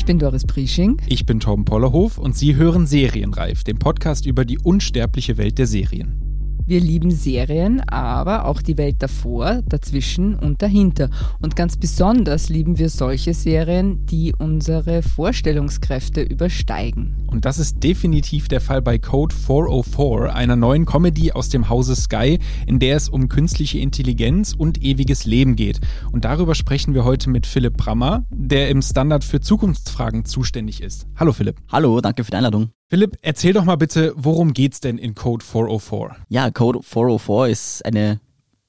Ich bin Doris Prisching. Ich bin Torben Pollerhof und Sie hören Serienreif, den Podcast über die unsterbliche Welt der Serien. Wir lieben Serien, aber auch die Welt davor, dazwischen und dahinter. Und ganz besonders lieben wir solche Serien, die unsere Vorstellungskräfte übersteigen. Und das ist definitiv der Fall bei Code 404, einer neuen Comedy aus dem Hause Sky, in der es um künstliche Intelligenz und ewiges Leben geht. Und darüber sprechen wir heute mit Philipp Brammer, der im Standard für Zukunftsfragen zuständig ist. Hallo Philipp. Hallo, danke für die Einladung. Philipp, erzähl doch mal bitte, worum geht's denn in Code 404? Ja, Code 404 ist eine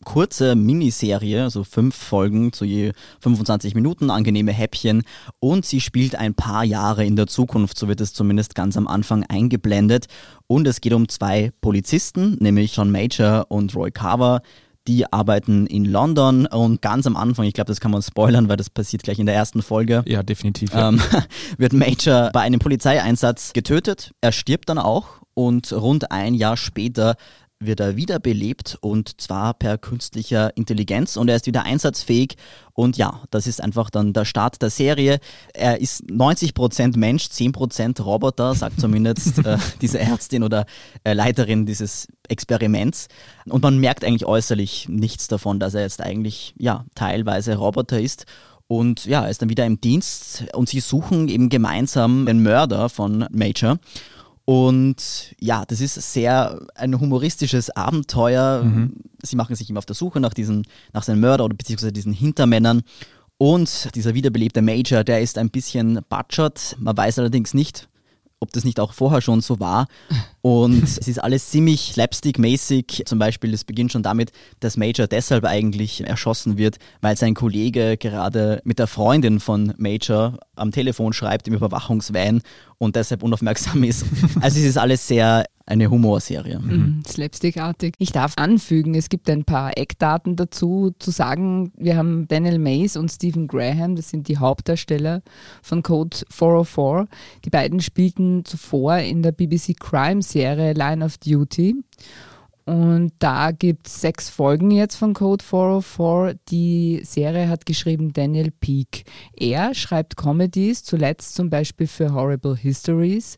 kurze Miniserie, so fünf Folgen zu je 25 Minuten, angenehme Häppchen. Und sie spielt ein paar Jahre in der Zukunft, so wird es zumindest ganz am Anfang eingeblendet. Und es geht um zwei Polizisten, nämlich John Major und Roy Carver, die arbeiten in London und ganz am Anfang, ich glaube, das kann man spoilern, weil das passiert gleich in der ersten Folge. Ja, definitiv. Ja. Ähm, wird Major bei einem Polizeieinsatz getötet. Er stirbt dann auch und rund ein Jahr später wird er wiederbelebt und zwar per künstlicher Intelligenz und er ist wieder einsatzfähig und ja, das ist einfach dann der Start der Serie. Er ist 90% Mensch, 10% Roboter, sagt zumindest äh, diese Ärztin oder äh, Leiterin dieses Experiments und man merkt eigentlich äußerlich nichts davon, dass er jetzt eigentlich ja teilweise Roboter ist und ja, er ist dann wieder im Dienst und sie suchen eben gemeinsam den Mörder von Major. Und ja, das ist sehr ein humoristisches Abenteuer. Mhm. Sie machen sich immer auf der Suche nach diesen, nach seinen Mörder oder beziehungsweise diesen Hintermännern. Und dieser wiederbelebte Major, der ist ein bisschen butchert. Man weiß allerdings nicht, ob das nicht auch vorher schon so war. Und es ist alles ziemlich slapstick-mäßig. Zum Beispiel, es beginnt schon damit, dass Major deshalb eigentlich erschossen wird, weil sein Kollege gerade mit der Freundin von Major am Telefon schreibt im Überwachungswein und deshalb unaufmerksam ist. Also es ist alles sehr eine Humorserie. Mhm. mhm. Slapstickartig. Ich darf anfügen, es gibt ein paar Eckdaten dazu, zu sagen, wir haben Daniel Mays und Stephen Graham, das sind die Hauptdarsteller von Code 404. Die beiden spielten zuvor in der BBC Crime-Serie Line of Duty. Und da gibt es sechs Folgen jetzt von Code 404. Die Serie hat geschrieben Daniel Peake. Er schreibt Comedies, zuletzt zum Beispiel für Horrible Histories.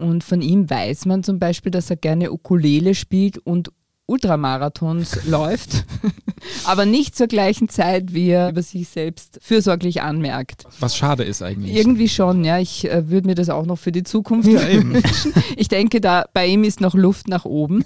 Und von ihm weiß man zum Beispiel, dass er gerne Ukulele spielt und Ultramarathons läuft, aber nicht zur gleichen Zeit, wie er über sich selbst fürsorglich anmerkt. Was schade ist eigentlich. Irgendwie schon, ja. Ich äh, würde mir das auch noch für die Zukunft ja, wünschen. Ich denke, da bei ihm ist noch Luft nach oben.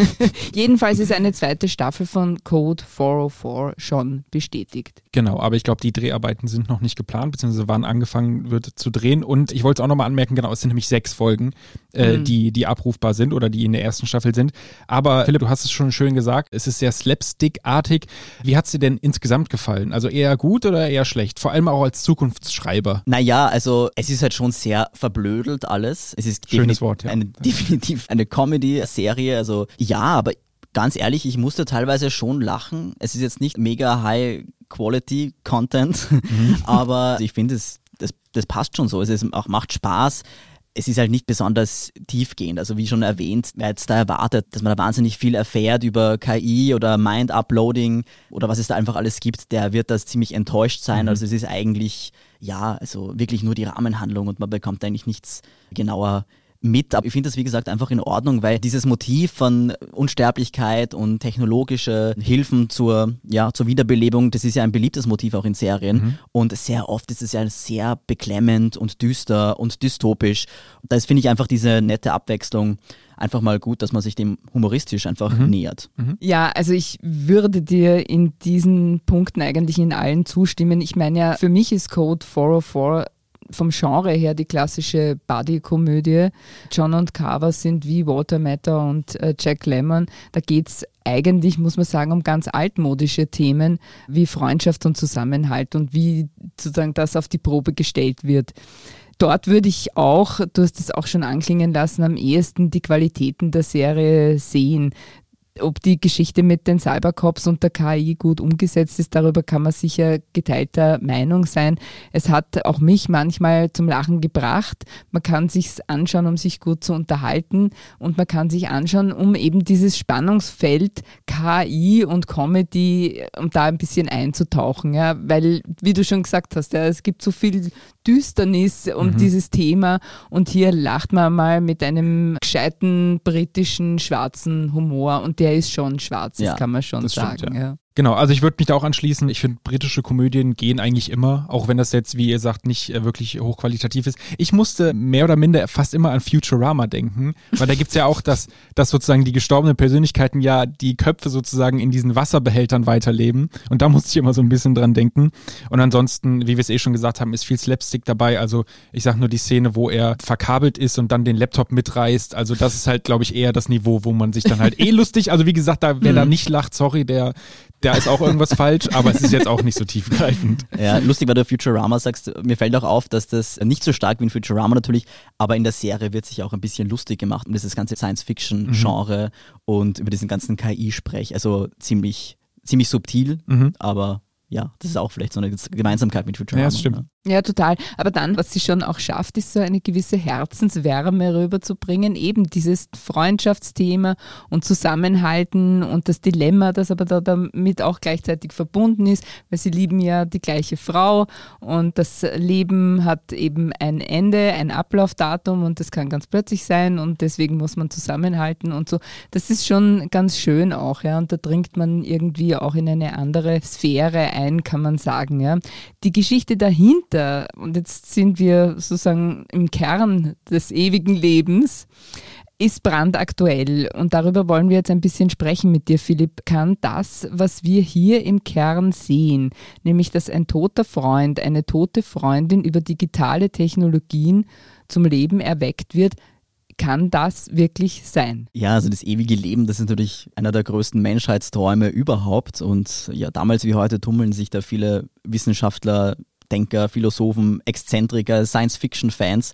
Jedenfalls ist eine zweite Staffel von Code 404 schon bestätigt. Genau, aber ich glaube, die Dreharbeiten sind noch nicht geplant, beziehungsweise wann angefangen wird zu drehen. Und ich wollte es auch nochmal anmerken, genau, es sind nämlich sechs Folgen, äh, mhm. die, die abrufbar sind oder die in der ersten Staffel sind. Aber Philipp, du hast es schon schön gesagt, es ist sehr slapstick-artig. Wie hat es dir denn insgesamt gefallen? Also eher gut oder eher schlecht? Vor allem auch als Zukunftsschreiber. Naja, also es ist halt schon sehr verblödelt alles. Es ist Schönes Wort, ja. eine, definitiv eine Comedy-Serie. Also ja, aber ganz ehrlich, ich musste teilweise schon lachen. Es ist jetzt nicht mega High Quality Content, mhm. aber ich finde, das, das passt schon so. Es ist, auch, macht Spaß es ist halt nicht besonders tiefgehend. Also wie schon erwähnt, wer jetzt da erwartet, dass man da wahnsinnig viel erfährt über KI oder Mind-Uploading oder was es da einfach alles gibt, der wird das ziemlich enttäuscht sein. Mhm. Also es ist eigentlich, ja, also wirklich nur die Rahmenhandlung und man bekommt eigentlich nichts genauer mit. Aber ich finde das, wie gesagt, einfach in Ordnung, weil dieses Motiv von Unsterblichkeit und technologische Hilfen zur, ja, zur Wiederbelebung, das ist ja ein beliebtes Motiv auch in Serien. Mhm. Und sehr oft ist es ja sehr beklemmend und düster und dystopisch. Da finde ich einfach diese nette Abwechslung einfach mal gut, dass man sich dem humoristisch einfach mhm. nähert. Mhm. Ja, also ich würde dir in diesen Punkten eigentlich in allen zustimmen. Ich meine ja, für mich ist Code 404 vom Genre her die klassische Buddy-Komödie. John und Carver sind wie Walter Matter und äh, Jack Lemmon. Da geht es eigentlich, muss man sagen, um ganz altmodische Themen wie Freundschaft und Zusammenhalt und wie sozusagen das auf die Probe gestellt wird. dort würde ich auch, du hast es auch schon anklingen lassen, am ehesten die Qualitäten der Serie sehen ob die Geschichte mit den Cybercops und der KI gut umgesetzt ist, darüber kann man sicher geteilter Meinung sein. Es hat auch mich manchmal zum Lachen gebracht. Man kann sich's anschauen, um sich gut zu unterhalten und man kann sich anschauen, um eben dieses Spannungsfeld KI und Comedy, um da ein bisschen einzutauchen, ja, weil, wie du schon gesagt hast, ja, es gibt so viel Düsternis um mhm. dieses Thema und hier lacht man mal mit einem gescheiten britischen schwarzen Humor und der ist schon schwarz, das kann man schon sagen. Stimmt, ja. Ja. Genau, also ich würde mich da auch anschließen. Ich finde, britische Komödien gehen eigentlich immer, auch wenn das jetzt, wie ihr sagt, nicht äh, wirklich hochqualitativ ist. Ich musste mehr oder minder fast immer an Futurama denken, weil da gibt's ja auch, dass, dass sozusagen die gestorbenen Persönlichkeiten ja die Köpfe sozusagen in diesen Wasserbehältern weiterleben. Und da musste ich immer so ein bisschen dran denken. Und ansonsten, wie wir es eh schon gesagt haben, ist viel Slapstick dabei. Also ich sag nur die Szene, wo er verkabelt ist und dann den Laptop mitreißt. Also das ist halt, glaube ich, eher das Niveau, wo man sich dann halt eh lustig, also wie gesagt, da wer da mhm. nicht lacht, sorry, der da ist auch irgendwas falsch, aber es ist jetzt auch nicht so tiefgreifend. Ja, lustig, weil du Futurama sagst, mir fällt auch auf, dass das nicht so stark wie in Futurama natürlich, aber in der Serie wird sich auch ein bisschen lustig gemacht um dieses ganze Science-Fiction-Genre mhm. und über diesen ganzen KI-Sprech. Also ziemlich, ziemlich subtil, mhm. aber ja, das ist auch vielleicht so eine Gemeinsamkeit mit Futurama. Ja, das stimmt. Ne? Ja, total. Aber dann, was sie schon auch schafft, ist so eine gewisse Herzenswärme rüberzubringen. Eben dieses Freundschaftsthema und Zusammenhalten und das Dilemma, das aber da damit auch gleichzeitig verbunden ist, weil sie lieben ja die gleiche Frau und das Leben hat eben ein Ende, ein Ablaufdatum und das kann ganz plötzlich sein und deswegen muss man zusammenhalten und so. Das ist schon ganz schön auch, ja. Und da dringt man irgendwie auch in eine andere Sphäre ein, kann man sagen, ja. Die Geschichte dahinter weiter. Und jetzt sind wir sozusagen im Kern des ewigen Lebens ist brandaktuell und darüber wollen wir jetzt ein bisschen sprechen mit dir, Philipp. Kann das, was wir hier im Kern sehen, nämlich dass ein toter Freund, eine tote Freundin über digitale Technologien zum Leben erweckt wird, kann das wirklich sein? Ja, also das ewige Leben, das ist natürlich einer der größten Menschheitsträume überhaupt. Und ja, damals wie heute tummeln sich da viele Wissenschaftler Denker, Philosophen, Exzentriker, Science-Fiction-Fans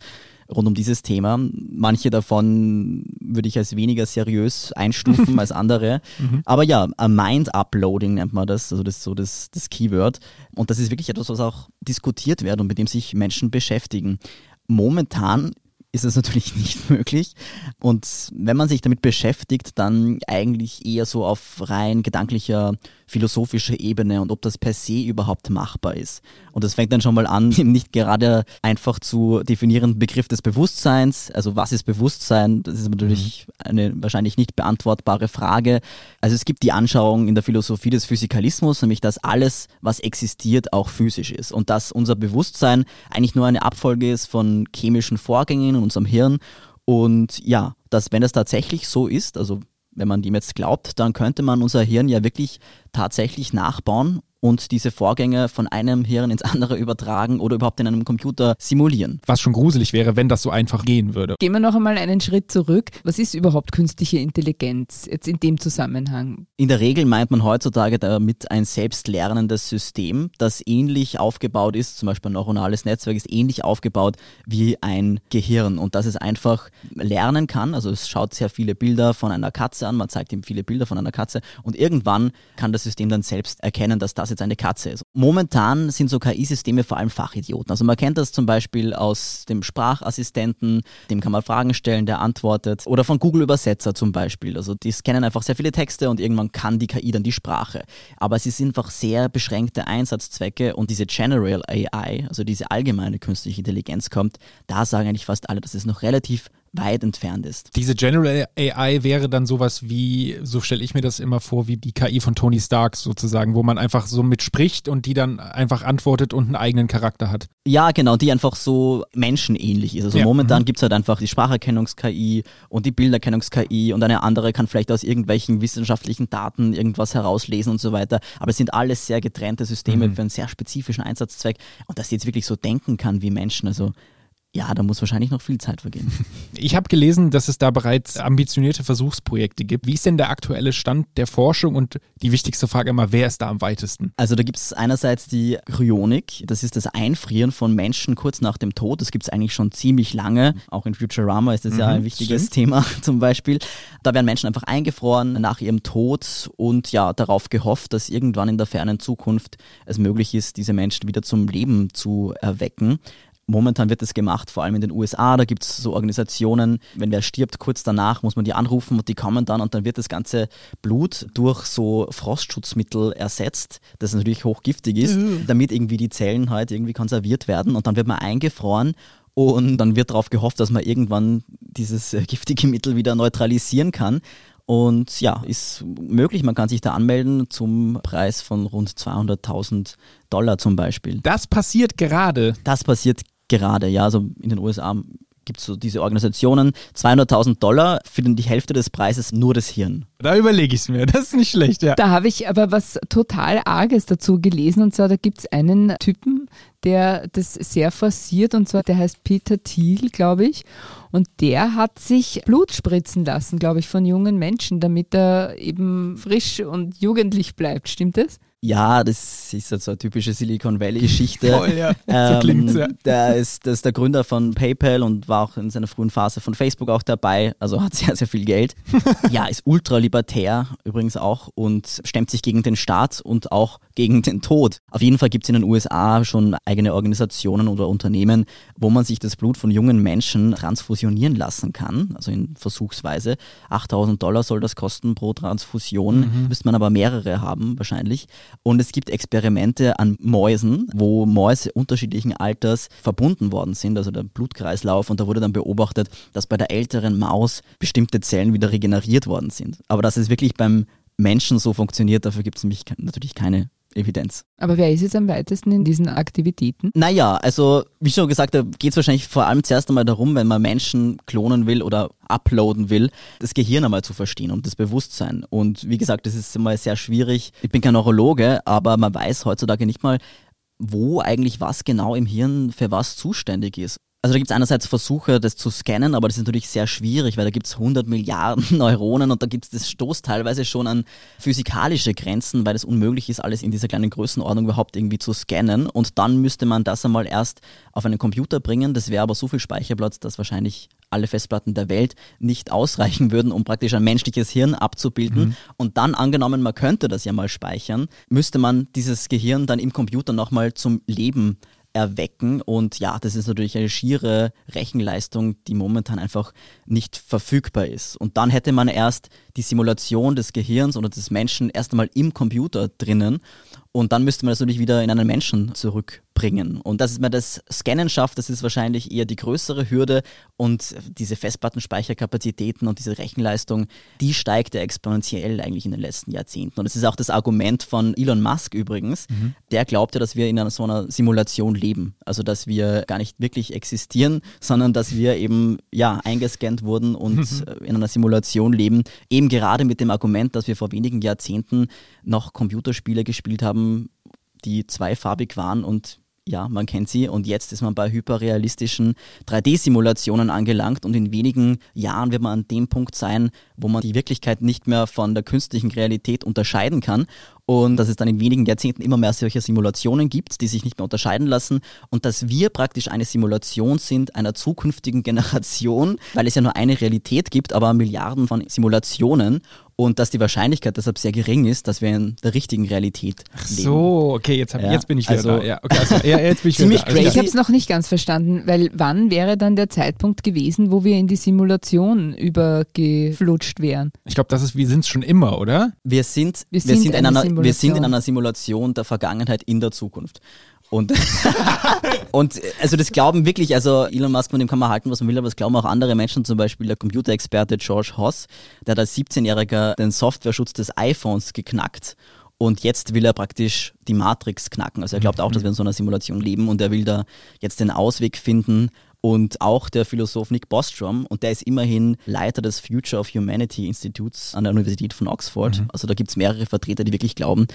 rund um dieses Thema. Manche davon würde ich als weniger seriös einstufen als andere. Mhm. Aber ja, Mind-Uploading nennt man das, also das ist so das, das Keyword. Und das ist wirklich etwas, was auch diskutiert wird und mit dem sich Menschen beschäftigen. Momentan ist es natürlich nicht möglich. Und wenn man sich damit beschäftigt, dann eigentlich eher so auf rein gedanklicher, philosophischer Ebene und ob das per se überhaupt machbar ist. Und das fängt dann schon mal an, nicht gerade einfach zu definieren Begriff des Bewusstseins. Also was ist Bewusstsein? Das ist natürlich mhm. eine wahrscheinlich nicht beantwortbare Frage. Also es gibt die Anschauung in der Philosophie des Physikalismus, nämlich dass alles, was existiert, auch physisch ist. Und dass unser Bewusstsein eigentlich nur eine Abfolge ist von chemischen Vorgängen in unserem Hirn. Und ja, dass wenn es tatsächlich so ist, also wenn man dem jetzt glaubt, dann könnte man unser Hirn ja wirklich tatsächlich nachbauen und diese Vorgänge von einem Hirn ins andere übertragen oder überhaupt in einem Computer simulieren. Was schon gruselig wäre, wenn das so einfach gehen würde. Gehen wir noch einmal einen Schritt zurück. Was ist überhaupt künstliche Intelligenz jetzt in dem Zusammenhang? In der Regel meint man heutzutage damit ein selbstlernendes System, das ähnlich aufgebaut ist, zum Beispiel ein neuronales Netzwerk ist ähnlich aufgebaut wie ein Gehirn und dass es einfach lernen kann. Also es schaut sehr viele Bilder von einer Katze an, man zeigt ihm viele Bilder von einer Katze und irgendwann kann das System dann selbst erkennen, dass das jetzt eine Katze ist. Momentan sind so KI-Systeme vor allem Fachidioten. Also man kennt das zum Beispiel aus dem Sprachassistenten, dem kann man Fragen stellen, der antwortet. Oder von Google Übersetzer zum Beispiel. Also die scannen einfach sehr viele Texte und irgendwann kann die KI dann die Sprache. Aber sie sind einfach sehr beschränkte Einsatzzwecke und diese General AI, also diese allgemeine künstliche Intelligenz kommt, da sagen eigentlich fast alle, dass es noch relativ weit entfernt ist. Diese General AI wäre dann sowas wie, so stelle ich mir das immer vor, wie die KI von Tony Stark sozusagen, wo man einfach so mitspricht und die dann einfach antwortet und einen eigenen Charakter hat. Ja, genau, die einfach so menschenähnlich ist. Also ja. momentan mhm. gibt es halt einfach die Spracherkennungs-KI und die Bilderkennungs-KI und eine andere kann vielleicht aus irgendwelchen wissenschaftlichen Daten irgendwas herauslesen und so weiter. Aber es sind alles sehr getrennte Systeme mhm. für einen sehr spezifischen Einsatzzweck und dass sie jetzt wirklich so denken kann wie Menschen, also Ja, da muss wahrscheinlich noch viel Zeit vergehen. Ich habe gelesen, dass es da bereits ambitionierte Versuchsprojekte gibt. Wie ist denn der aktuelle Stand der Forschung und die wichtigste Frage immer, wer ist da am weitesten? Also da gibt es einerseits die Kryonik, das ist das Einfrieren von Menschen kurz nach dem Tod. Das gibt es eigentlich schon ziemlich lange. Auch in Futurama ist das mhm, ja ein wichtiges stimmt. Thema zum Beispiel. Da werden Menschen einfach eingefroren nach ihrem Tod und ja, darauf gehofft, dass irgendwann in der fernen Zukunft es möglich ist, diese Menschen wieder zum Leben zu erwecken. Momentan wird das gemacht, vor allem in den USA. Da gibt es so Organisationen, wenn wer stirbt, kurz danach muss man die anrufen und die kommen dann und dann wird das ganze Blut durch so Frostschutzmittel ersetzt, das natürlich hochgiftig ist, mhm. damit irgendwie die Zellen halt irgendwie konserviert werden und dann wird man eingefroren und dann wird darauf gehofft, dass man irgendwann dieses äh, giftige Mittel wieder neutralisieren kann. Und ja, ist möglich, man kann sich da anmelden zum Preis von rund 200.000 Dollar zum Beispiel. Das passiert gerade. Das passiert gerade, ja, also in den USA gibt es so diese Organisationen, 200.000 Dollar für die Hälfte des Preises nur das Hirn. Da überlege ich es mir, das ist nicht schlecht, ja. Da habe ich aber was total Arges dazu gelesen und zwar, da gibt es einen Typen, der das sehr forciert und zwar, der heißt Peter Thiel, glaube ich. Und der hat sich Blut spritzen lassen, glaube ich, von jungen Menschen, damit er eben frisch und jugendlich bleibt. Stimmt das? Ja, das ist halt so eine typische Silicon Valley-Geschichte. Voll, ja. Ähm, so klingt's, ja. Der ist, der ist der Gründer von PayPal und war auch in seiner frühen Phase von Facebook auch dabei. Also hat sehr, sehr viel Geld. ja, ist ultralibertär übrigens auch und stemmt sich gegen den Staat und auch gegen den Tod. Auf jeden Fall gibt es in den USA schon eigene Organisationen oder Unternehmen, wo man sich das Blut von jungen Menschen transfusionieren lassen kann. Also in Versuchsweise. 8000 Dollar soll das kosten pro Transfusion. Mhm. Müsste man aber mehrere haben wahrscheinlich. Und es gibt Experimente an Mäusen, wo Mäuse unterschiedlichen Alters verbunden worden sind, also der Blutkreislauf. Und da wurde dann beobachtet, dass bei der älteren Maus bestimmte Zellen wieder regeneriert worden sind. Aber dass es wirklich beim Menschen so funktioniert, dafür gibt es nämlich natürlich keine Evidenz. Aber wer ist jetzt am weitesten in diesen Aktivitäten? Naja, also wie schon gesagt, da geht es wahrscheinlich vor allem zuerst einmal darum, wenn man Menschen klonen will oder uploaden will, das Gehirn einmal zu verstehen und das Bewusstsein. Und wie gesagt, das ist immer sehr schwierig. Ich bin kein Neurologe, aber man weiß heutzutage nicht mal, wo eigentlich was genau im Hirn für was zuständig ist. Also da gibt es einerseits Versuche, das zu scannen, aber das ist natürlich sehr schwierig, weil da gibt es 100 Milliarden Neuronen und da gibt es das Stoß teilweise schon an physikalische Grenzen, weil es unmöglich ist, alles in dieser kleinen Größenordnung überhaupt irgendwie zu scannen. Und dann müsste man das einmal erst auf einen Computer bringen. Das wäre aber so viel Speicherplatz, dass wahrscheinlich alle Festplatten der Welt nicht ausreichen würden, um praktisch ein menschliches Hirn abzubilden. Mhm. Und dann angenommen, man könnte das ja mal speichern, müsste man dieses Gehirn dann im Computer nochmal zum Leben erwecken. Und ja, das ist natürlich eine schiere Rechenleistung, die momentan einfach nicht verfügbar ist. Und dann hätte man erst die Simulation des Gehirns oder des Menschen erst einmal im Computer drinnen. Und dann müsste man das natürlich wieder in einen Menschen zurückbringen. Und dass man das Scannen schafft, das ist wahrscheinlich eher die größere Hürde. Und diese Festplattenspeicherkapazitäten und diese Rechenleistung, die steigt ja exponentiell eigentlich in den letzten Jahrzehnten. Und das ist auch das Argument von Elon Musk übrigens. Mhm. Der glaubt ja, dass wir in einer, so einer Simulation leben. Also dass wir gar nicht wirklich existieren, sondern dass wir eben ja eingescannt wurden und mhm. in einer Simulation leben. Eben gerade mit dem Argument, dass wir vor wenigen Jahrzehnten noch Computerspiele gespielt haben, die zweifarbig waren und ja, man kennt sie. Und jetzt ist man bei hyperrealistischen 3D-Simulationen angelangt. Und in wenigen Jahren wird man an dem Punkt sein, wo man die Wirklichkeit nicht mehr von der künstlichen Realität unterscheiden kann und dass es dann in wenigen Jahrzehnten immer mehr solcher Simulationen gibt, die sich nicht mehr unterscheiden lassen und dass wir praktisch eine Simulation sind einer zukünftigen Generation, weil es ja nur eine Realität gibt, aber Milliarden von Simulationen und dass die Wahrscheinlichkeit deshalb sehr gering ist, dass wir in der richtigen Realität Ach leben. So, okay, jetzt, hab, ja, jetzt bin ich wieder also, da. Ja, okay, also, ja, jetzt bin ich ziemlich wieder da. Also, ich habe es noch nicht ganz verstanden, weil wann wäre dann der Zeitpunkt gewesen, wo wir in die Simulation übergeflutscht wären? Ich glaube, das ist, wir sind es schon immer, oder? Wir sind, wir sind, wir sind, in, einer, wir sind in einer Simulation der Vergangenheit in der Zukunft. Und, und also das glauben wirklich, also Elon Musk, von dem kann man halten, was man will, aber das glauben auch andere Menschen, zum Beispiel der Computerexperte George Hoss, der hat als 17-Jähriger den Softwareschutz des iPhones geknackt. Und jetzt will er praktisch die Matrix knacken. Also er glaubt auch, dass wir in so einer Simulation leben und er will da jetzt den Ausweg finden. Und auch der Philosoph Nick Bostrom, und der ist immerhin Leiter des Future of Humanity Instituts an der Universität von Oxford. Mhm. Also da gibt es mehrere Vertreter, die wirklich glauben,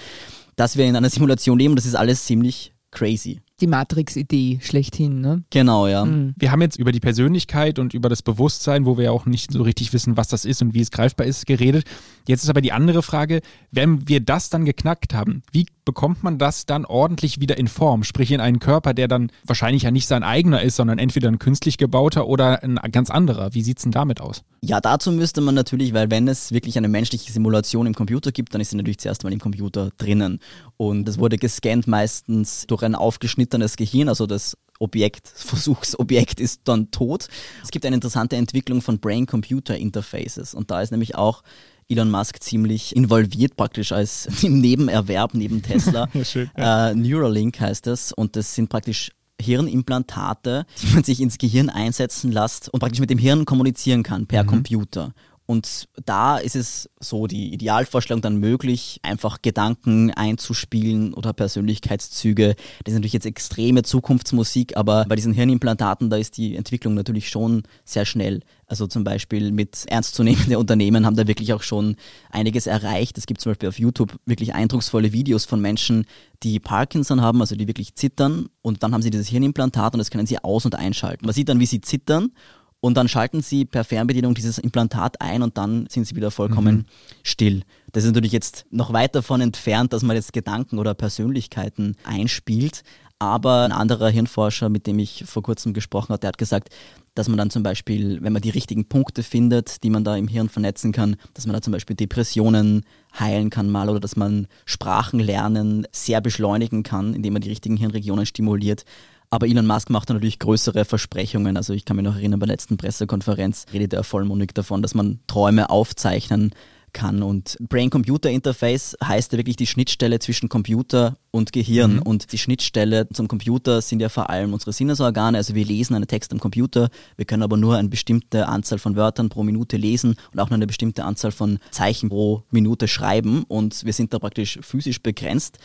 dass wir in einer Simulation leben. Das ist alles ziemlich crazy. Die Matrix-Idee schlechthin, ne? Genau, ja. Mhm. Wir haben jetzt über die Persönlichkeit und über das Bewusstsein, wo wir ja auch nicht so richtig wissen, was das ist und wie es greifbar ist, geredet. Jetzt ist aber die andere Frage, wenn wir das dann geknackt haben, wie bekommt man das dann ordentlich wieder in Form? Sprich in einen Körper, der dann wahrscheinlich ja nicht sein eigener ist, sondern entweder ein künstlich gebauter oder ein ganz anderer. Wie sieht es denn damit aus? Ja, dazu müsste man natürlich, weil wenn es wirklich eine menschliche Simulation im Computer gibt, dann ist sie natürlich zuerst mal im Computer drinnen. Und es wurde gescannt meistens durch ein aufgeschnittenes Gehirn, also das Objekt, Versuchsobjekt ist dann tot. Es gibt eine interessante Entwicklung von Brain-Computer-Interfaces und da ist nämlich auch Elon Musk ziemlich involviert praktisch als im Nebenerwerb neben Tesla. Schön, ja. äh, Neuralink heißt das und das sind praktisch Hirnimplantate, die man sich ins Gehirn einsetzen lässt und praktisch mit dem Hirn kommunizieren kann per mhm. Computer. Und da ist es so die Idealvorstellung dann möglich, einfach Gedanken einzuspielen oder Persönlichkeitszüge. Das ist natürlich jetzt extreme Zukunftsmusik, aber bei diesen Hirnimplantaten, da ist die Entwicklung natürlich schon sehr schnell. Also zum Beispiel mit ernstzunehmenden Unternehmen haben da wirklich auch schon einiges erreicht. Es gibt zum Beispiel auf YouTube wirklich eindrucksvolle Videos von Menschen, die Parkinson haben, also die wirklich zittern und dann haben sie dieses Hirnimplantat und das können sie aus- und einschalten. Man sieht dann, wie sie zittern und dann schalten sie per Fernbedienung dieses Implantat ein und dann sind sie wieder vollkommen mhm. still. Das ist natürlich jetzt noch weit davon entfernt, dass man jetzt Gedanken oder Persönlichkeiten einspielt. Aber ein anderer Hirnforscher, mit dem ich vor kurzem gesprochen habe, der hat gesagt, dass man dann zum Beispiel, wenn man die richtigen Punkte findet, die man da im Hirn vernetzen kann, dass man da zum Beispiel Depressionen heilen kann mal oder dass man Sprachenlernen sehr beschleunigen kann, indem man die richtigen Hirnregionen stimuliert. Aber Elon Musk macht natürlich größere Versprechungen. Also ich kann mich noch erinnern, bei der letzten Pressekonferenz redet er vollmundig davon, dass man Träume aufzeichnen kann. Und Brain-Computer-Interface heißt ja wirklich die Schnittstelle zwischen Computer und Gehirn. Mhm. Und die Schnittstelle zum Computer sind ja vor allem unsere Sinnesorgane. Also wir lesen einen Text am Computer, wir können aber nur eine bestimmte Anzahl von Wörtern pro Minute lesen und auch nur eine bestimmte Anzahl von Zeichen pro Minute schreiben. Und wir sind da praktisch physisch begrenzt.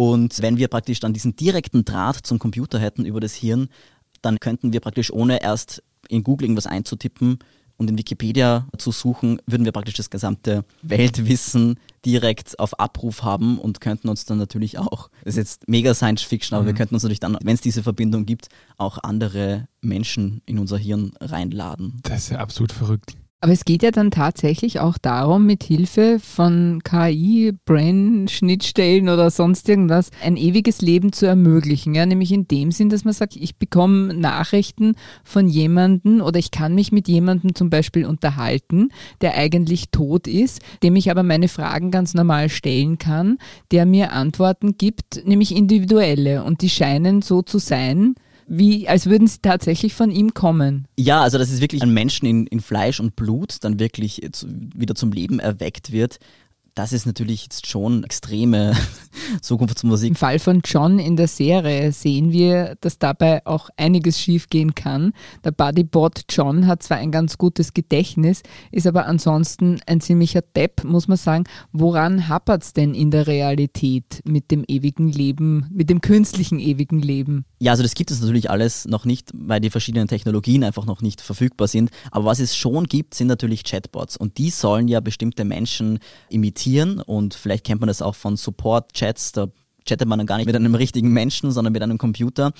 Und wenn wir praktisch dann diesen direkten Draht zum Computer hätten über das Hirn, dann könnten wir praktisch ohne erst in Google irgendwas einzutippen und in Wikipedia zu suchen, würden wir praktisch das gesamte Weltwissen direkt auf Abruf haben und könnten uns dann natürlich auch, das ist jetzt mega Science Fiction, aber mhm. wir könnten uns natürlich dann, wenn es diese Verbindung gibt, auch andere Menschen in unser Hirn reinladen. Das ist ja absolut verrückt. Aber es geht ja dann tatsächlich auch darum, mit Hilfe von KI, Brain-Schnittstellen oder sonst irgendwas, ein ewiges Leben zu ermöglichen. Ja? Nämlich in dem Sinn, dass man sagt, ich bekomme Nachrichten von jemandem oder ich kann mich mit jemandem zum Beispiel unterhalten, der eigentlich tot ist, dem ich aber meine Fragen ganz normal stellen kann, der mir Antworten gibt, nämlich individuelle. Und die scheinen so zu sein, wie als würden sie tatsächlich von ihm kommen. Ja, also dass es wirklich ein Menschen in, in Fleisch und Blut dann wirklich wieder zum Leben erweckt wird das ist natürlich jetzt schon extreme Zukunftsmusik. Im Fall von John in der Serie sehen wir, dass dabei auch einiges schiefgehen kann. Der Bodybot John hat zwar ein ganz gutes Gedächtnis, ist aber ansonsten ein ziemlicher Depp, muss man sagen. Woran hapert es denn in der Realität mit dem ewigen Leben, mit dem künstlichen ewigen Leben? Ja, also das gibt es natürlich alles noch nicht, weil die verschiedenen Technologien einfach noch nicht verfügbar sind. Aber was es schon gibt, sind natürlich Chatbots. Und die sollen ja bestimmte Menschen imitieren. Und vielleicht kennt man das auch von Support-Chats. Da chattet man dann gar nicht mit einem richtigen Menschen, sondern mit einem Computer.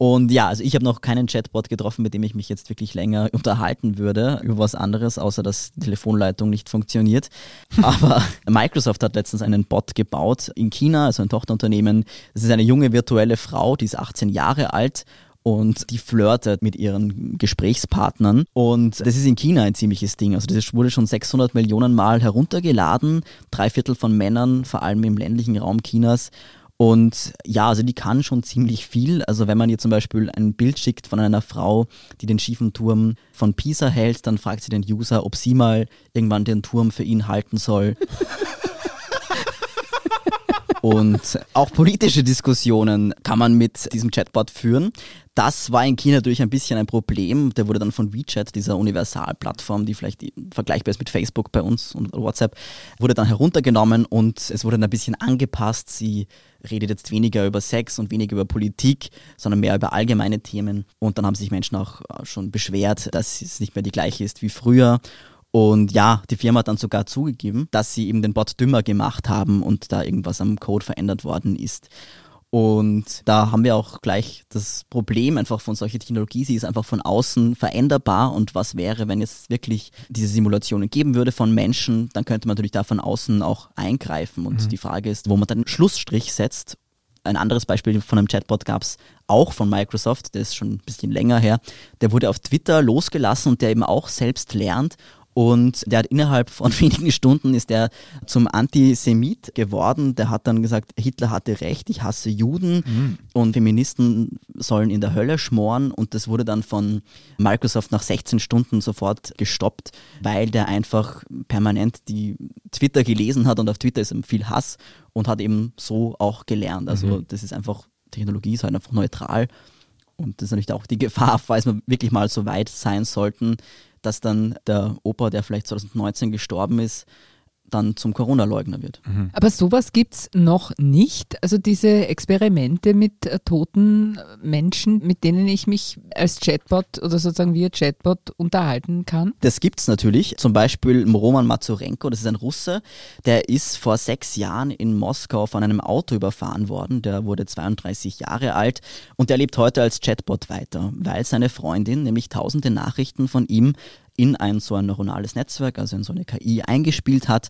Und ja, also ich habe noch keinen Chatbot getroffen, mit dem ich mich jetzt wirklich länger unterhalten würde über was anderes, außer dass die Telefonleitung nicht funktioniert. Aber Microsoft hat letztens einen Bot gebaut in China, also ein Tochterunternehmen. Das ist eine junge virtuelle Frau, die ist 18 Jahre alt und die flirtet mit ihren Gesprächspartnern. Und das ist in China ein ziemliches Ding. Also das wurde schon 600 Millionen Mal heruntergeladen. Drei Viertel von Männern, vor allem im ländlichen Raum Chinas, und ja, also die kann schon ziemlich viel. Also wenn man ihr zum Beispiel ein Bild schickt von einer Frau, die den schiefen Turm von Pisa hält, dann fragt sie den User, ob sie mal irgendwann den Turm für ihn halten soll. Und auch politische Diskussionen kann man mit diesem Chatbot führen. Das war in China natürlich ein bisschen ein Problem. Der wurde dann von WeChat, dieser Universalplattform, die vielleicht vergleichbar ist mit Facebook bei uns und WhatsApp, wurde dann heruntergenommen und es wurde dann ein bisschen angepasst. Sie redet jetzt weniger über Sex und weniger über Politik, sondern mehr über allgemeine Themen. Und dann haben sich Menschen auch schon beschwert, dass es nicht mehr die gleiche ist wie früher. Und ja, die Firma hat dann sogar zugegeben, dass sie eben den Bot dümmer gemacht haben und da irgendwas am Code verändert worden ist. Und da haben wir auch gleich das Problem einfach von solcher Technologie, sie ist einfach von außen veränderbar und was wäre, wenn es wirklich diese Simulationen geben würde von Menschen, dann könnte man natürlich da von außen auch eingreifen und mhm. die Frage ist, wo man dann einen Schlussstrich setzt. Ein anderes Beispiel von einem Chatbot gab es auch von Microsoft, der ist schon ein bisschen länger her. Der wurde auf Twitter losgelassen und der eben auch selbst lernt und der hat innerhalb von wenigen Stunden ist er zum Antisemit geworden. Der hat dann gesagt, Hitler hatte recht, ich hasse Juden mhm. und Feministen sollen in der Hölle schmoren. Und das wurde dann von Microsoft nach 16 Stunden sofort gestoppt, weil der einfach permanent die Twitter gelesen hat und auf Twitter ist viel Hass und hat eben so auch gelernt. Also mhm. das ist einfach, Technologie ist halt einfach neutral. Und das ist natürlich auch die Gefahr, falls wir wirklich mal so weit sein sollten, dass dann der Opa, der vielleicht 2019 gestorben ist, dann zum Corona-Leugner wird. Mhm. Aber sowas gibt es noch nicht. Also diese Experimente mit äh, toten Menschen, mit denen ich mich als Chatbot oder sozusagen via Chatbot unterhalten kann? Das gibt es natürlich. Zum Beispiel Roman Mazurenko, das ist ein Russe, der ist vor sechs Jahren in Moskau von einem Auto überfahren worden. Der wurde 32 Jahre alt und der lebt heute als Chatbot weiter, weil seine Freundin nämlich tausende Nachrichten von ihm in ein so ein neuronales Netzwerk, also in so eine KI eingespielt hat,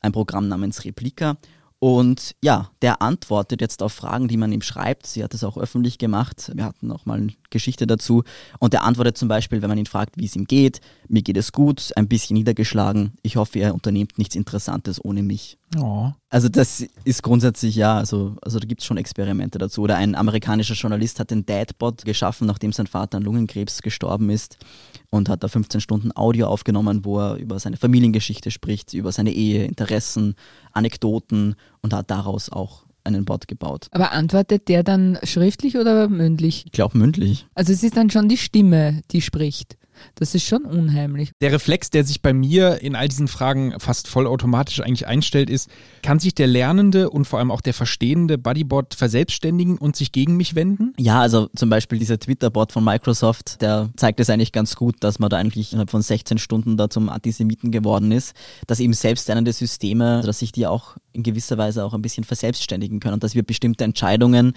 ein Programm namens Replika. Und ja, der antwortet jetzt auf Fragen, die man ihm schreibt. Sie hat es auch öffentlich gemacht. Wir hatten auch mal eine Geschichte dazu. Und er antwortet zum Beispiel, wenn man ihn fragt, wie es ihm geht. Mir geht es gut, ein bisschen niedergeschlagen. Ich hoffe, er unternimmt nichts Interessantes ohne mich. Oh. Also das ist grundsätzlich ja, also, also da gibt es schon Experimente dazu. Oder ein amerikanischer Journalist hat den Dadbot geschaffen, nachdem sein Vater an Lungenkrebs gestorben ist und hat da 15 Stunden Audio aufgenommen, wo er über seine Familiengeschichte spricht, über seine Ehe, Interessen, Anekdoten und hat daraus auch einen Bot gebaut. Aber antwortet der dann schriftlich oder mündlich? Ich glaube mündlich. Also es ist dann schon die Stimme, die spricht. Das ist schon unheimlich. Der Reflex, der sich bei mir in all diesen Fragen fast vollautomatisch eigentlich einstellt, ist, kann sich der Lernende und vor allem auch der verstehende Buddybot verselbstständigen und sich gegen mich wenden? Ja, also zum Beispiel dieser Twitter-Bot von Microsoft, der zeigt es eigentlich ganz gut, dass man da eigentlich innerhalb von 16 Stunden da zum Antisemiten geworden ist, dass eben selbstlernende Systeme, dass sich die auch in gewisser Weise auch ein bisschen verselbstständigen können und dass wir bestimmte Entscheidungen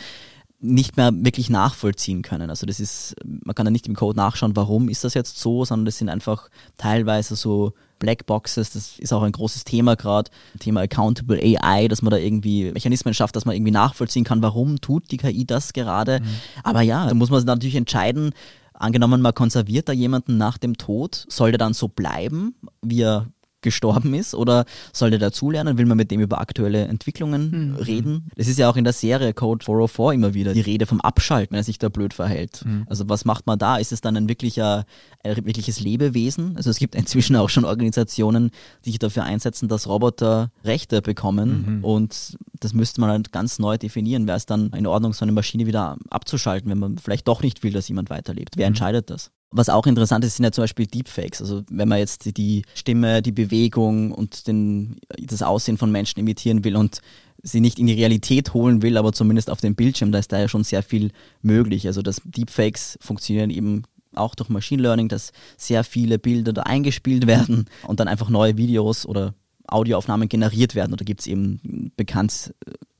nicht mehr wirklich nachvollziehen können. Also das ist, man kann da nicht im Code nachschauen, warum ist das jetzt so, sondern das sind einfach teilweise so Blackboxes, das ist auch ein großes Thema gerade, Thema Accountable AI, dass man da irgendwie Mechanismen schafft, dass man irgendwie nachvollziehen kann, warum tut die KI das gerade. Mhm. Aber ja, da muss man natürlich entscheiden, angenommen, man konserviert da jemanden nach dem Tod, soll der dann so bleiben, wie er gestorben ist oder soll der dazulernen? Will man mit dem über aktuelle Entwicklungen mhm. reden? Es ist ja auch in der Serie Code 404 immer wieder die Rede vom Abschalten, wenn er sich da blöd verhält. Mhm. Also was macht man da? Ist es dann ein wirklicher, ein wirkliches Lebewesen? Also es gibt inzwischen auch schon Organisationen, die sich dafür einsetzen, dass Roboter Rechte bekommen mhm. und das müsste man halt ganz neu definieren. Wäre es dann in Ordnung, so eine Maschine wieder abzuschalten, wenn man vielleicht doch nicht will, dass jemand weiterlebt? Wer mhm. entscheidet das? Was auch interessant ist, sind ja zum Beispiel Deepfakes. Also wenn man jetzt die Stimme, die Bewegung und den, das Aussehen von Menschen imitieren will und sie nicht in die Realität holen will, aber zumindest auf dem Bildschirm, da ist da ja schon sehr viel möglich. Also dass Deepfakes funktionieren eben auch durch Machine Learning, dass sehr viele Bilder da eingespielt werden und dann einfach neue Videos oder Audioaufnahmen generiert werden. Oder gibt es eben bekannt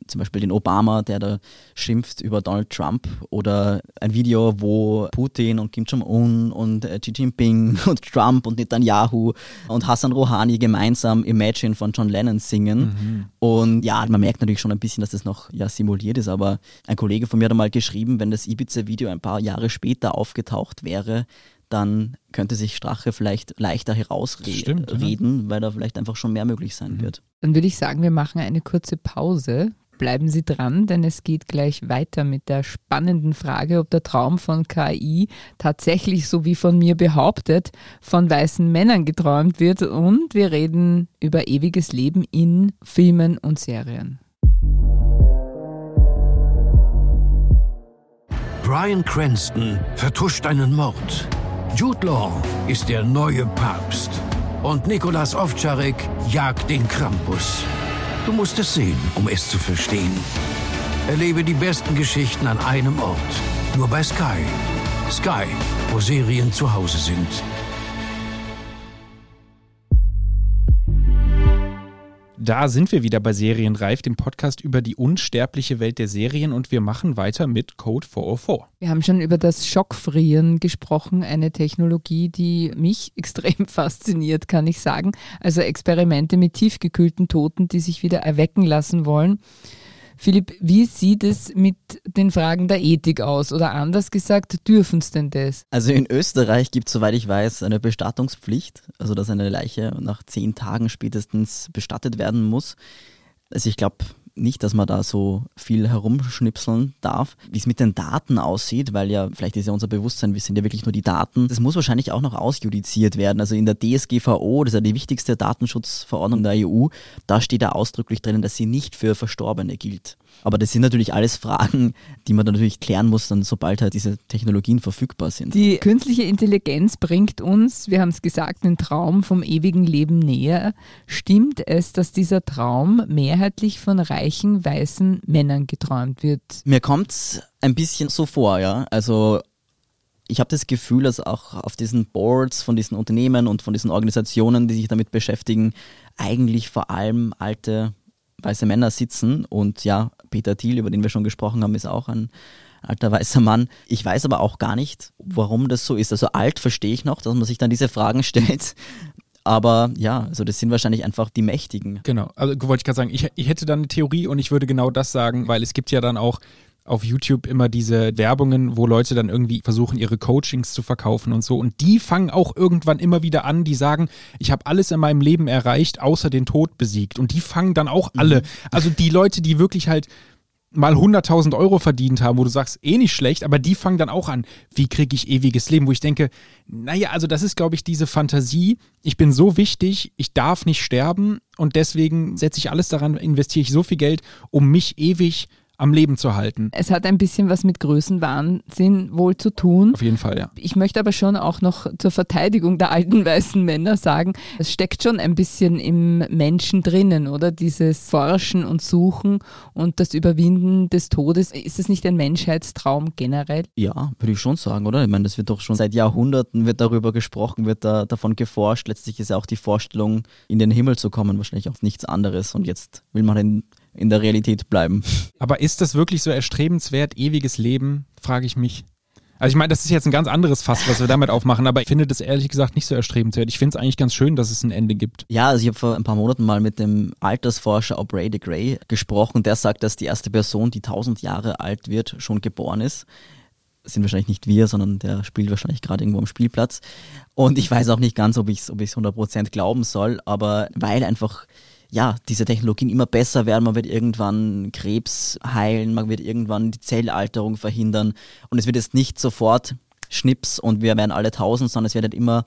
zum Beispiel den Obama, der da schimpft über Donald Trump oder ein Video, wo Putin und Kim Jong-un und äh, Xi Jinping und Trump und Netanyahu und Hassan Rouhani gemeinsam Imagine von John Lennon singen. Mhm. Und ja, man merkt natürlich schon ein bisschen, dass das noch ja, simuliert ist, aber ein Kollege von mir hat mal geschrieben, wenn das Ibiza-Video ein paar Jahre später aufgetaucht wäre, dann könnte sich Strache vielleicht leichter herausreden, ja. weil da vielleicht einfach schon mehr möglich sein mhm. wird. Dann würde ich sagen, wir machen eine kurze Pause. Bleiben Sie dran, denn es geht gleich weiter mit der spannenden Frage, ob der Traum von KI tatsächlich, so wie von mir behauptet, von weißen Männern geträumt wird. Und wir reden über ewiges Leben in Filmen und Serien. Brian Cranston vertuscht einen Mord. Jude Law ist der neue Papst. Und Nikolas Ovtcharek jagt den Krampus. Du musst es sehen, um es zu verstehen. Erlebe die besten Geschichten an einem Ort. Nur bei Sky. Sky, wo Serien zu Hause sind. Da sind wir wieder bei Serienreif, dem Podcast über die unsterbliche Welt der Serien und wir machen weiter mit Code 404. Wir haben schon über das Schockfrieren gesprochen, eine Technologie, die mich extrem fasziniert, kann ich sagen. Also Experimente mit tiefgekühlten Toten, die sich wieder erwecken lassen wollen. Philipp, wie sieht es mit den Fragen der Ethik aus? Oder anders gesagt, dürfen es denn das? Also in Österreich gibt es, soweit ich weiß, eine Bestattungspflicht, also dass eine Leiche nach zehn Tagen spätestens bestattet werden muss. Also ich glaube, nicht, dass man da so viel herumschnipseln darf. Wie es mit den Daten aussieht, weil ja, vielleicht ist ja unser Bewusstsein, wir sind ja wirklich nur die Daten. Das muss wahrscheinlich auch noch ausjudiziert werden. Also in der DSGVO, das ist ja die wichtigste Datenschutzverordnung der EU, da steht ja ausdrücklich drinnen, dass sie nicht für Verstorbene gilt. Aber das sind natürlich alles Fragen, die man dann natürlich klären muss, dann sobald halt diese Technologien verfügbar sind. Die künstliche Intelligenz bringt uns, wir haben es gesagt, den Traum vom ewigen Leben näher. Stimmt es, dass dieser Traum mehrheitlich von reichen weißen Männern geträumt wird? Mir kommt es ein bisschen so vor, ja. Also ich habe das Gefühl, dass auch auf diesen Boards von diesen Unternehmen und von diesen Organisationen, die sich damit beschäftigen, eigentlich vor allem alte weiße Männer sitzen und ja, Peter Thiel, über den wir schon gesprochen haben, ist auch ein alter weißer Mann. Ich weiß aber auch gar nicht, warum das so ist. Also alt verstehe ich noch, dass man sich dann diese Fragen stellt. Aber ja, also das sind wahrscheinlich einfach die Mächtigen. Genau, also wollte ich gerade sagen, ich, ich hätte dann eine Theorie und ich würde genau das sagen, weil es gibt ja dann auch auf YouTube immer diese Werbungen, wo Leute dann irgendwie versuchen, ihre Coachings zu verkaufen und so. Und die fangen auch irgendwann immer wieder an, die sagen, ich habe alles in meinem Leben erreicht, außer den Tod besiegt. Und die fangen dann auch alle. Mhm. Also die Leute, die wirklich halt mal 100.000 Euro verdient haben, wo du sagst, eh nicht schlecht, aber die fangen dann auch an, wie kriege ich ewiges Leben, wo ich denke, naja, also das ist, glaube ich, diese Fantasie, ich bin so wichtig, ich darf nicht sterben und deswegen setze ich alles daran, investiere ich so viel Geld, um mich ewig am Leben zu halten. Es hat ein bisschen was mit Größenwahnsinn wohl zu tun. Auf jeden Fall, ja. Ich möchte aber schon auch noch zur Verteidigung der alten weißen Männer sagen, es steckt schon ein bisschen im Menschen drinnen, oder? Dieses Forschen und Suchen und das Überwinden des Todes. Ist es nicht ein Menschheitstraum generell? Ja, würde ich schon sagen, oder? Ich meine, das wird doch schon seit Jahrhunderten wird darüber gesprochen, wird da davon geforscht. Letztlich ist ja auch die Vorstellung, in den Himmel zu kommen, wahrscheinlich auf nichts anderes. Und jetzt will man den in der Realität bleiben. Aber ist das wirklich so erstrebenswert, ewiges Leben, frage ich mich. Also ich meine, das ist jetzt ein ganz anderes Fass, was wir damit aufmachen, aber ich finde das ehrlich gesagt nicht so erstrebenswert. Ich finde es eigentlich ganz schön, dass es ein Ende gibt. Ja, also ich habe vor ein paar Monaten mal mit dem Altersforscher Aubrey de Grey gesprochen. Der sagt, dass die erste Person, die 1000 Jahre alt wird, schon geboren ist. Das sind wahrscheinlich nicht wir, sondern der spielt wahrscheinlich gerade irgendwo am Spielplatz. Und ich weiß auch nicht ganz, ob ich es ob 100% glauben soll, aber weil einfach ja, diese Technologien immer besser werden. Man wird irgendwann Krebs heilen, man wird irgendwann die Zellalterung verhindern. Und es wird jetzt nicht sofort Schnips und wir werden alle tausend, sondern es wird halt immer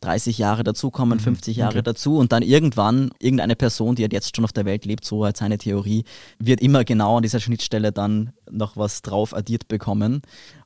30 Jahre dazukommen, 50 mhm. Jahre okay. dazu und dann irgendwann irgendeine Person, die halt jetzt schon auf der Welt lebt, so als seine Theorie, wird immer genau an dieser Schnittstelle dann noch was drauf addiert bekommen.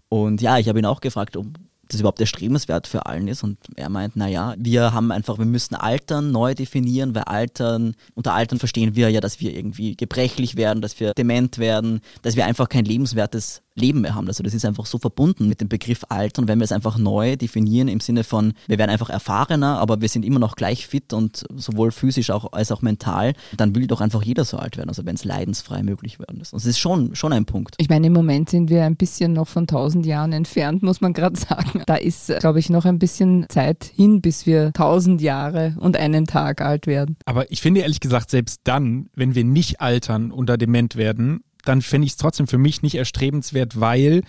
Und ja, ich habe ihn auch gefragt, ob das überhaupt erstrebenswert für allen ist. Und er meint, naja, wir haben einfach, wir müssen Altern neu definieren, weil Altern, unter Altern verstehen wir ja, dass wir irgendwie gebrechlich werden, dass wir dement werden, dass wir einfach kein lebenswertes Leben mehr haben. Also das ist einfach so verbunden mit dem Begriff Alter und wenn wir es einfach neu definieren im Sinne von, wir werden einfach erfahrener, aber wir sind immer noch gleich fit und sowohl physisch auch, als auch mental, dann will doch einfach jeder so alt werden, also wenn es leidensfrei möglich werden ist. Also das ist schon, schon ein Punkt. Ich meine, im Moment sind wir ein bisschen noch von tausend Jahren entfernt, muss man gerade sagen. Da ist, glaube ich, noch ein bisschen Zeit hin, bis wir tausend Jahre und einen Tag alt werden. Aber ich finde ehrlich gesagt, selbst dann, wenn wir nicht altern oder dement werden, dann fände ich es trotzdem für mich nicht erstrebenswert, weil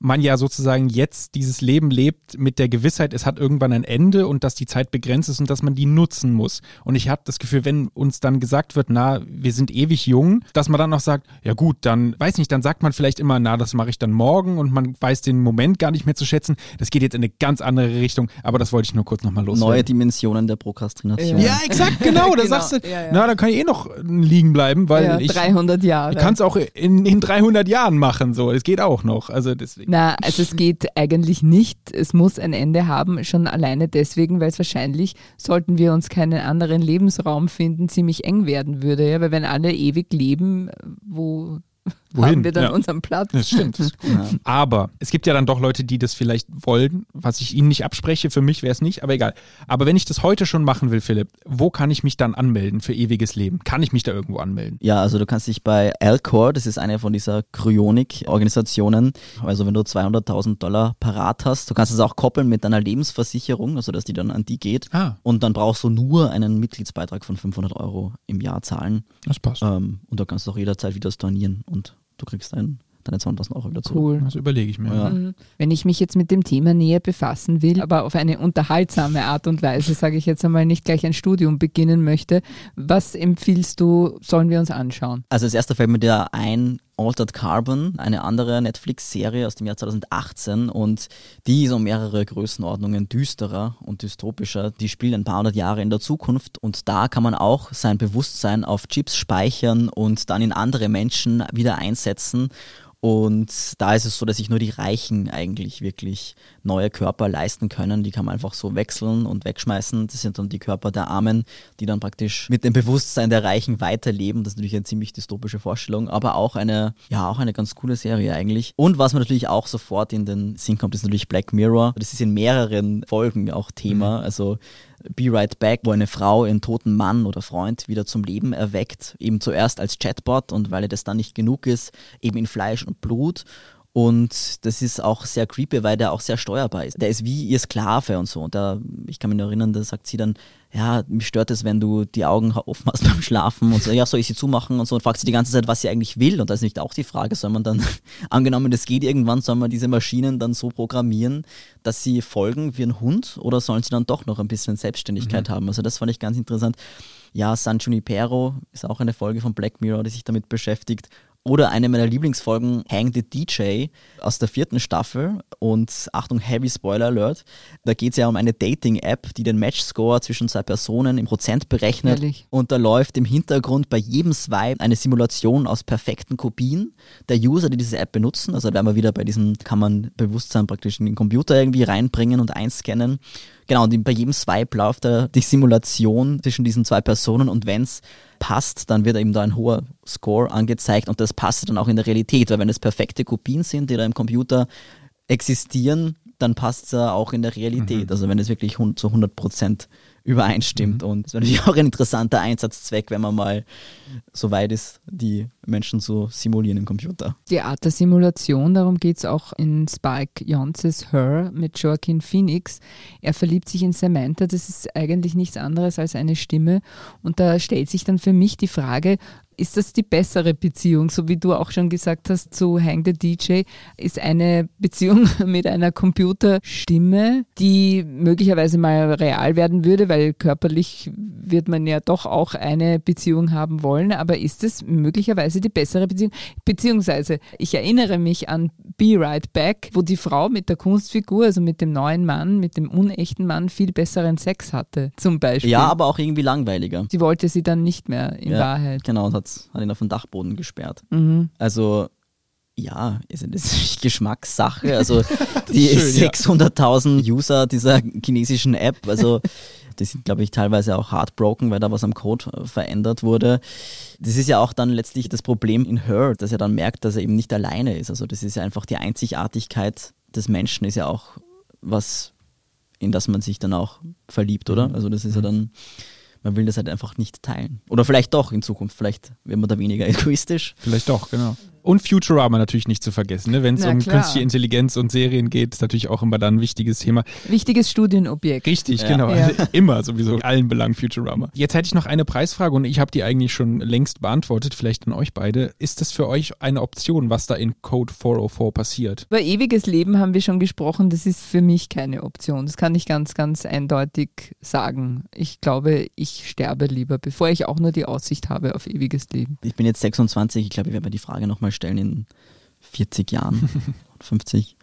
man ja sozusagen jetzt dieses Leben lebt mit der Gewissheit, es hat irgendwann ein Ende und dass die Zeit begrenzt ist und dass man die nutzen muss. Und ich habe das Gefühl, wenn uns dann gesagt wird, na, wir sind ewig jung, dass man dann noch sagt, ja gut, dann weiß nicht, dann sagt man vielleicht immer, na, das mache ich dann morgen und man weiß den Moment gar nicht mehr zu schätzen. Das geht jetzt in eine ganz andere Richtung, aber das wollte ich nur kurz nochmal loswerden. Neue Dimensionen der Prokrastination. Ja, exakt, genau. Da genau. sagst du, ja, ja. na, dann kann ich eh noch liegen bleiben, weil ja, ich 300 Jahre. Ich kann es auch in, in 300 Jahren machen, so. Es geht auch noch. Also deswegen. Na, also es geht eigentlich nicht. Es muss ein Ende haben, schon alleine deswegen, weil es wahrscheinlich, sollten wir uns keinen anderen Lebensraum finden, ziemlich eng werden würde. Ja? Weil wenn alle ewig leben, wo Wohin? haben wir dann Ja. unseren Platz. Das stimmt. Das ist cool. Aber es gibt ja dann doch Leute, die das vielleicht wollen, was ich ihnen nicht abspreche. Für mich wäre es nicht, aber egal. Aber wenn ich das heute schon machen will, Philipp, wo kann ich mich dann anmelden für ewiges Leben? Kann ich mich da irgendwo anmelden? Ja, also du kannst dich bei Alcor, das ist eine von dieser Cryonik-Organisationen, also wenn du 200.000 Dollar parat hast, du kannst es auch koppeln mit deiner Lebensversicherung, also dass die dann an die geht. Ah. Und dann brauchst du nur einen Mitgliedsbeitrag von 500 Euro im Jahr zahlen. Das passt. Ähm, und da kannst du auch jederzeit wieder stornieren und du kriegst dein, deine 200.000 Euro wieder zurück. Cool. Das überlege ich mir. Ja. Mhm. Wenn ich mich jetzt mit dem Thema näher befassen will, aber auf eine unterhaltsame Art und Weise, sage ich jetzt einmal, nicht gleich ein Studium beginnen möchte, was empfiehlst du, sollen wir uns anschauen? Also als erster fällt mir da ein Altered Carbon, eine andere Netflix-Serie aus dem Jahr 2018 und die ist um mehrere Größenordnungen düsterer und dystopischer. Die spielt ein paar hundert Jahre in der Zukunft und da kann man auch sein Bewusstsein auf Chips speichern und dann in andere Menschen wieder einsetzen. Und da ist es so, dass sich nur die Reichen eigentlich wirklich neue Körper leisten können. Die kann man einfach so wechseln und wegschmeißen. Das sind dann die Körper der Armen, die dann praktisch mit dem Bewusstsein der Reichen weiterleben. Das ist natürlich eine ziemlich dystopische Vorstellung, aber auch eine, ja, auch eine ganz coole Serie eigentlich. Und was mir natürlich auch sofort in den Sinn kommt, ist natürlich Black Mirror. Das ist in mehreren Folgen auch Thema. Also Be Right Back, wo eine Frau ihren toten Mann oder Freund wieder zum Leben erweckt, eben zuerst als Chatbot und weil ihr das dann nicht genug ist, eben in Fleisch und Blut. Und das ist auch sehr creepy, weil der auch sehr steuerbar ist. Der ist wie ihr Sklave und so. Und da, ich kann mich noch erinnern, da sagt sie dann, ja, mich stört es, wenn du die Augen offen hast beim Schlafen und so, ja, soll ich sie zumachen und so und fragt sie die ganze Zeit, was sie eigentlich will. Und da ist nicht auch die Frage, soll man dann, angenommen, das geht irgendwann, soll man diese Maschinen dann so programmieren, dass sie folgen wie ein Hund oder sollen sie dann doch noch ein bisschen Selbstständigkeit haben? Also das fand ich ganz interessant. Ja, San Junipero ist auch eine Folge von Black Mirror, die sich damit beschäftigt. Oder eine meiner Lieblingsfolgen, Hang the DJ, aus der vierten Staffel. Und Achtung, Heavy Spoiler Alert. Da geht es ja um eine Dating-App, die den Match-Score zwischen zwei Personen im Prozent berechnet. Ehrlich? Und da läuft im Hintergrund bei jedem Swipe eine Simulation aus perfekten Kopien der User, die diese App benutzen. Also da wären wir wieder bei diesem, kann man Bewusstsein praktisch in den Computer irgendwie reinbringen und einscannen. Genau, und bei jedem Swipe läuft da die Simulation zwischen diesen zwei Personen und wenn es passt, dann wird eben da ein hoher Score angezeigt und das passt dann auch in der Realität, weil wenn es perfekte Kopien sind, die da im Computer existieren, dann passt es ja auch in der Realität. Also wenn es wirklich zu 100 Prozent übereinstimmt. Und es wäre natürlich auch ein interessanter Einsatzzweck, wenn man mal so weit ist, die Menschen zu simulieren im Computer. Die Art der Simulation, darum geht es auch in Spike Jonze's Her mit Joaquin Phoenix. Er verliebt sich in Samantha, das ist eigentlich nichts anderes als eine Stimme. Und da stellt sich dann für mich die Frage, ist das die bessere Beziehung, so wie du auch schon gesagt hast, zu Hang the DJ, ist eine Beziehung mit einer Computerstimme, die möglicherweise mal real werden würde, weil körperlich wird man ja doch auch eine Beziehung haben wollen, aber ist es möglicherweise die bessere Beziehung? Beziehungsweise, ich erinnere mich an Be Right Back, wo die Frau mit der Kunstfigur, also mit dem neuen Mann, mit dem unechten Mann, viel besseren Sex hatte, zum Beispiel. Ja, aber auch irgendwie langweiliger. Sie wollte sie dann nicht mehr, in ja, Wahrheit. Genau, und hat, hat ihn auf den Dachboden gesperrt. Mhm. Also, ja, ist das ist Geschmackssache. Also, die Schön, ja. 600.000 User dieser chinesischen App, also, die sind, glaube ich, teilweise auch heartbroken, weil da was am Code äh, verändert wurde. Das ist ja auch dann letztlich das Problem in Her, dass er dann merkt, dass er eben nicht alleine ist. Also, das ist ja einfach die Einzigartigkeit des Menschen, ist ja auch was, in das man sich dann auch verliebt, oder? Also, das ist ja dann. Man will das halt einfach nicht teilen. Oder vielleicht doch in Zukunft. Vielleicht wird man da weniger egoistisch. Vielleicht doch, genau. Und Futurama natürlich nicht zu vergessen. Ne? Wenn es um klar. künstliche Intelligenz und Serien geht, ist natürlich auch immer dann ein wichtiges Thema. Wichtiges Studienobjekt. Richtig, Ja. genau. Ja. Also immer sowieso in allen Belangen Futurama. Jetzt hätte ich noch eine Preisfrage und ich habe die eigentlich schon längst beantwortet, vielleicht an euch beide. Ist das für euch eine Option, was da in Code 404 passiert? Über ewiges Leben haben wir schon gesprochen, das ist für mich keine Option. Das kann ich ganz, ganz eindeutig sagen. Ich glaube, ich sterbe lieber, bevor ich auch nur die Aussicht habe auf ewiges Leben. Ich bin jetzt 26, ich glaube, ich werde mir die Frage nochmal stellen in 40 Jahren, 50.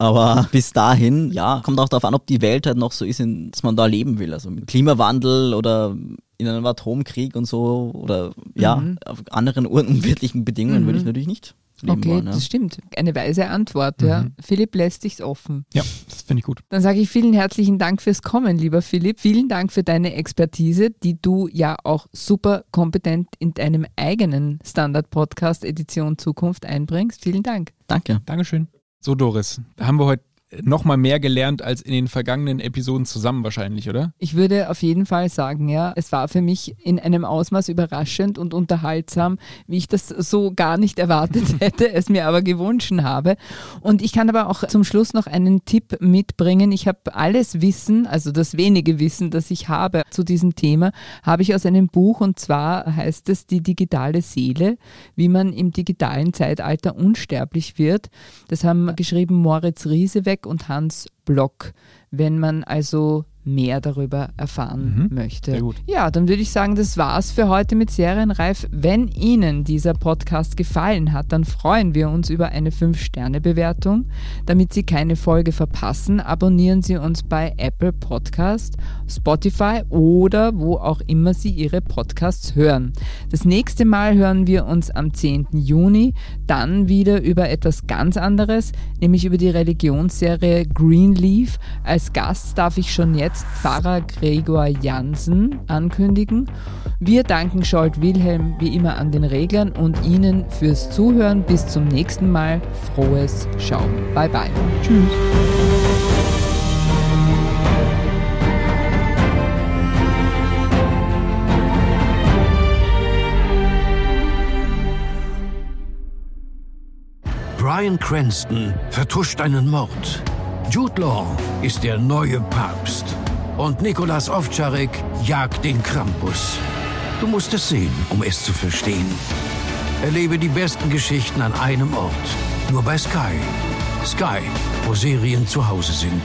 Aber bis dahin, ja, kommt auch darauf an, ob die Welt halt noch so ist, dass man da leben will. Also mit Klimawandel oder in einem Atomkrieg und so oder ja, Mhm. auf anderen un- unwirtlichen Bedingungen Mhm. würde ich natürlich nicht leben okay, wollen. Ja. das stimmt. Eine weise Antwort, ja. Mhm. Philipp lässt sich's offen. Ja, das finde ich gut. Dann sage ich vielen herzlichen Dank fürs Kommen, lieber Philipp. Vielen Dank für deine Expertise, die du ja auch super kompetent in deinem eigenen Standard-Podcast Edition Zukunft einbringst. Vielen Dank. Danke. Dankeschön. So, Doris, da haben wir heute noch mal mehr gelernt als in den vergangenen Episoden zusammen wahrscheinlich, oder? Ich würde auf jeden Fall sagen, ja, es war für mich in einem Ausmaß überraschend und unterhaltsam, wie ich das so gar nicht erwartet hätte, es mir aber gewünscht habe. Und ich kann aber auch zum Schluss noch einen Tipp mitbringen. Ich habe alles Wissen, also das wenige Wissen, das ich habe zu diesem Thema, habe ich aus einem Buch und zwar heißt es Die digitale Seele, wie man im digitalen Zeitalter unsterblich wird. Das haben geschrieben Moritz Rieseweck und Hans Block. Wenn man also mehr darüber erfahren Mhm, möchte. Ja, dann würde ich sagen, das war's für heute mit Serienreif. Wenn Ihnen dieser Podcast gefallen hat, dann freuen wir uns über eine 5-Sterne-Bewertung. Damit Sie keine Folge verpassen, abonnieren Sie uns bei Apple Podcast, Spotify oder wo auch immer Sie Ihre Podcasts hören. Das nächste Mal hören wir uns am 10. Juni, dann wieder über etwas ganz anderes, nämlich über die Religionsserie Greenleaf. Als Gast darf ich schon jetzt Pfarrer Gregor Jansen ankündigen. Wir danken Scholt Wilhelm wie immer an den Reglern und Ihnen fürs Zuhören. Bis zum nächsten Mal. Frohes Schauen. Bye bye. Tschüss. Brian Cranston vertuscht einen Mord. Jude Law ist der neue Papst. Und Nikolas Ovtcharek jagt den Krampus. Du musst es sehen, um es zu verstehen. Erlebe die besten Geschichten an einem Ort. Nur bei Sky. Sky, wo Serien zu Hause sind.